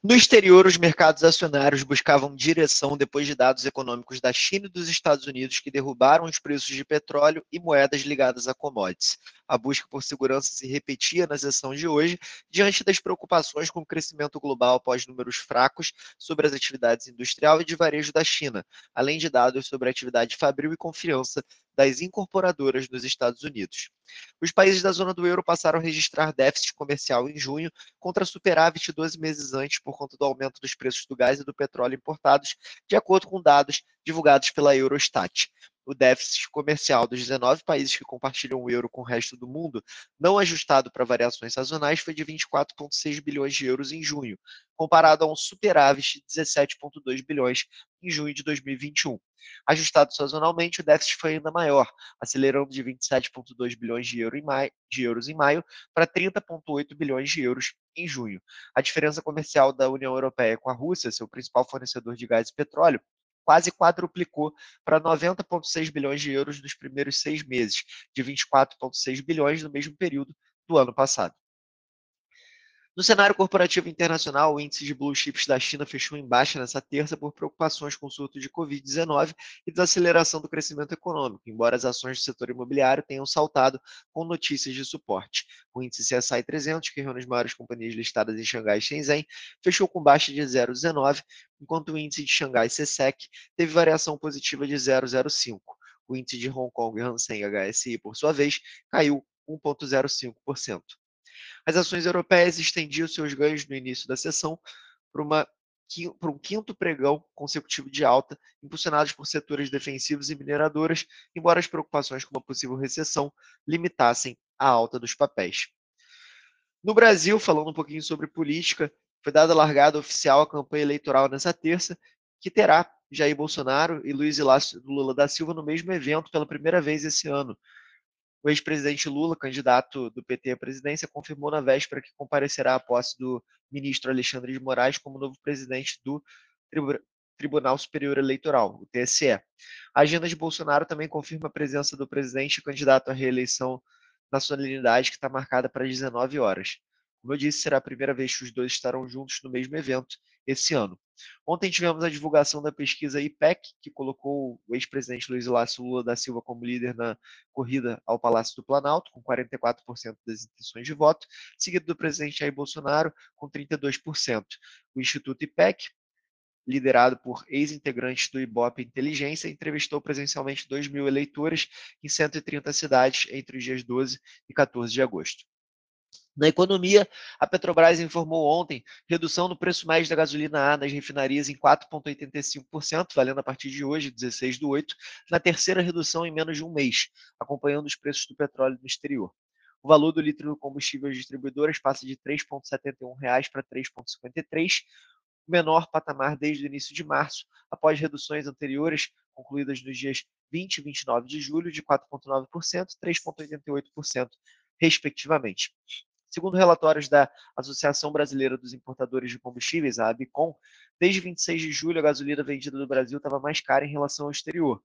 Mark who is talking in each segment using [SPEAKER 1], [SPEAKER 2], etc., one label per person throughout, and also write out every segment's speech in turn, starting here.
[SPEAKER 1] No exterior, os mercados acionários buscavam direção depois de dados econômicos da China e dos Estados Unidos que derrubaram os preços de petróleo e moedas ligadas a commodities. A busca por segurança se repetia na sessão de hoje, diante das preocupações com o crescimento global após números fracos sobre as atividades industrial e de varejo da China, além de dados sobre a atividade fabril e confiança das incorporadoras nos Estados Unidos. Os países da zona do euro passaram a registrar déficit comercial em junho, contra superávit 12 meses antes por conta do aumento dos preços do gás e do petróleo importados, de acordo com dados divulgados pela Eurostat o déficit comercial dos 19 países que compartilham o euro com o resto do mundo, não ajustado para variações sazonais, foi de 24,6 bilhões de euros em junho, comparado a um superávit de 17,2 bilhões em junho de 2021. Ajustado sazonalmente, o déficit foi ainda maior, acelerando de 27,2 bilhões de, euro maio, de euros em maio para 30,8 bilhões de euros em junho. A diferença comercial da União Europeia com a Rússia, seu principal fornecedor de gás e petróleo, quase quadruplicou para 90,6 bilhões de euros nos primeiros seis meses, de 24,6 bilhões no mesmo período do ano passado. No cenário corporativo internacional, o índice de blue chips da China fechou em baixa nessa terça por preocupações com o surto de Covid-19 e desaceleração do crescimento econômico, embora as ações do setor imobiliário tenham saltado com notícias de suporte. O índice CSI 300, que reúne as maiores companhias listadas em Xangai e Shenzhen, fechou com baixa de 0,19, enquanto o índice de Xangai CSEC teve variação positiva de 0,05. O índice de Hong Kong Hang HSI, por sua vez, caiu 1,05%. As ações europeias estendiam seus ganhos no início da sessão para, um quinto pregão consecutivo de alta, impulsionados por setores defensivos e mineradoras, embora as preocupações com uma possível recessão limitassem a alta dos papéis. No Brasil, falando um pouquinho sobre política, foi dada largada oficial a campanha eleitoral nessa terça, que terá Jair Bolsonaro e Luiz Inácio Lula da Silva no mesmo evento pela primeira vez esse ano, o ex-presidente Lula, candidato do PT à presidência, confirmou na véspera que comparecerá à posse do ministro Alexandre de Moraes como novo presidente do Tribunal Superior Eleitoral, o TSE. A agenda de Bolsonaro também confirma a presença do presidente candidato à reeleição na solenidade que está marcada para 19 horas. Como eu disse, será a primeira vez que os dois estarão juntos no mesmo evento esse ano. Ontem tivemos a divulgação da pesquisa IPEC, que colocou o ex-presidente Luiz Inácio Lula da Silva como líder na corrida ao Palácio do Planalto, com 44% das intenções de voto, seguido do presidente Jair Bolsonaro, com 32%. O Instituto IPEC, liderado por ex-integrantes do Ibope Inteligência, entrevistou presencialmente 2 mil eleitores em 130 cidades entre os dias 12 e 14 de agosto. Na economia, a Petrobras informou ontem redução no preço médio da gasolina A nas refinarias em 4,85%, valendo a partir de hoje, 16 do 8, na terceira redução em menos de um mês, acompanhando os preços do petróleo no exterior. O valor do litro do combustível às distribuidoras passa de R$ 3,71 para R$ 3,53, o menor patamar desde o início de março, após reduções anteriores concluídas nos dias 20 e 29 de julho de 4,9% e 3,88%, respectivamente. Segundo relatórios da Associação Brasileira dos Importadores de Combustíveis, a ABICOM, desde 26 de julho a gasolina vendida no Brasil estava mais cara em relação ao exterior,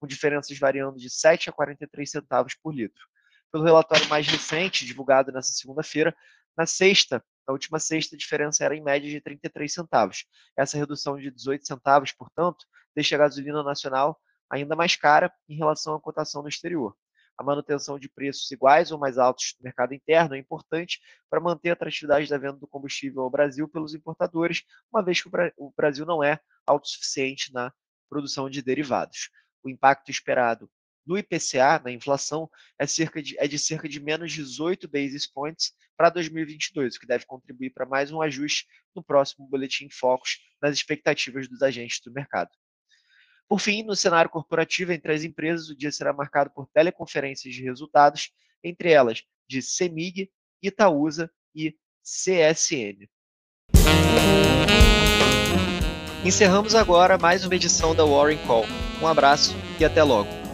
[SPEAKER 1] com diferenças variando de 7 a 43 centavos por litro. Pelo relatório mais recente, divulgado nesta segunda-feira, na sexta, na última sexta, a diferença era em média de 33 centavos. Essa redução de 18 centavos, portanto, deixa a gasolina nacional ainda mais cara em relação à cotação no exterior a manutenção de preços iguais ou mais altos no mercado interno é importante para manter a atratividade da venda do combustível ao Brasil pelos importadores, uma vez que o Brasil não é autossuficiente na produção de derivados. O impacto esperado no IPCA, na inflação, é, cerca de, é de cerca de menos 18 basis points para 2022, o que deve contribuir para mais um ajuste no próximo Boletim Focus nas expectativas dos agentes do mercado. Por fim, no cenário corporativo entre as empresas, o dia será marcado por teleconferências de resultados, entre elas de CEMIG, Itaúsa e CSN. Encerramos agora mais uma edição da Warren Call. Um abraço e até logo.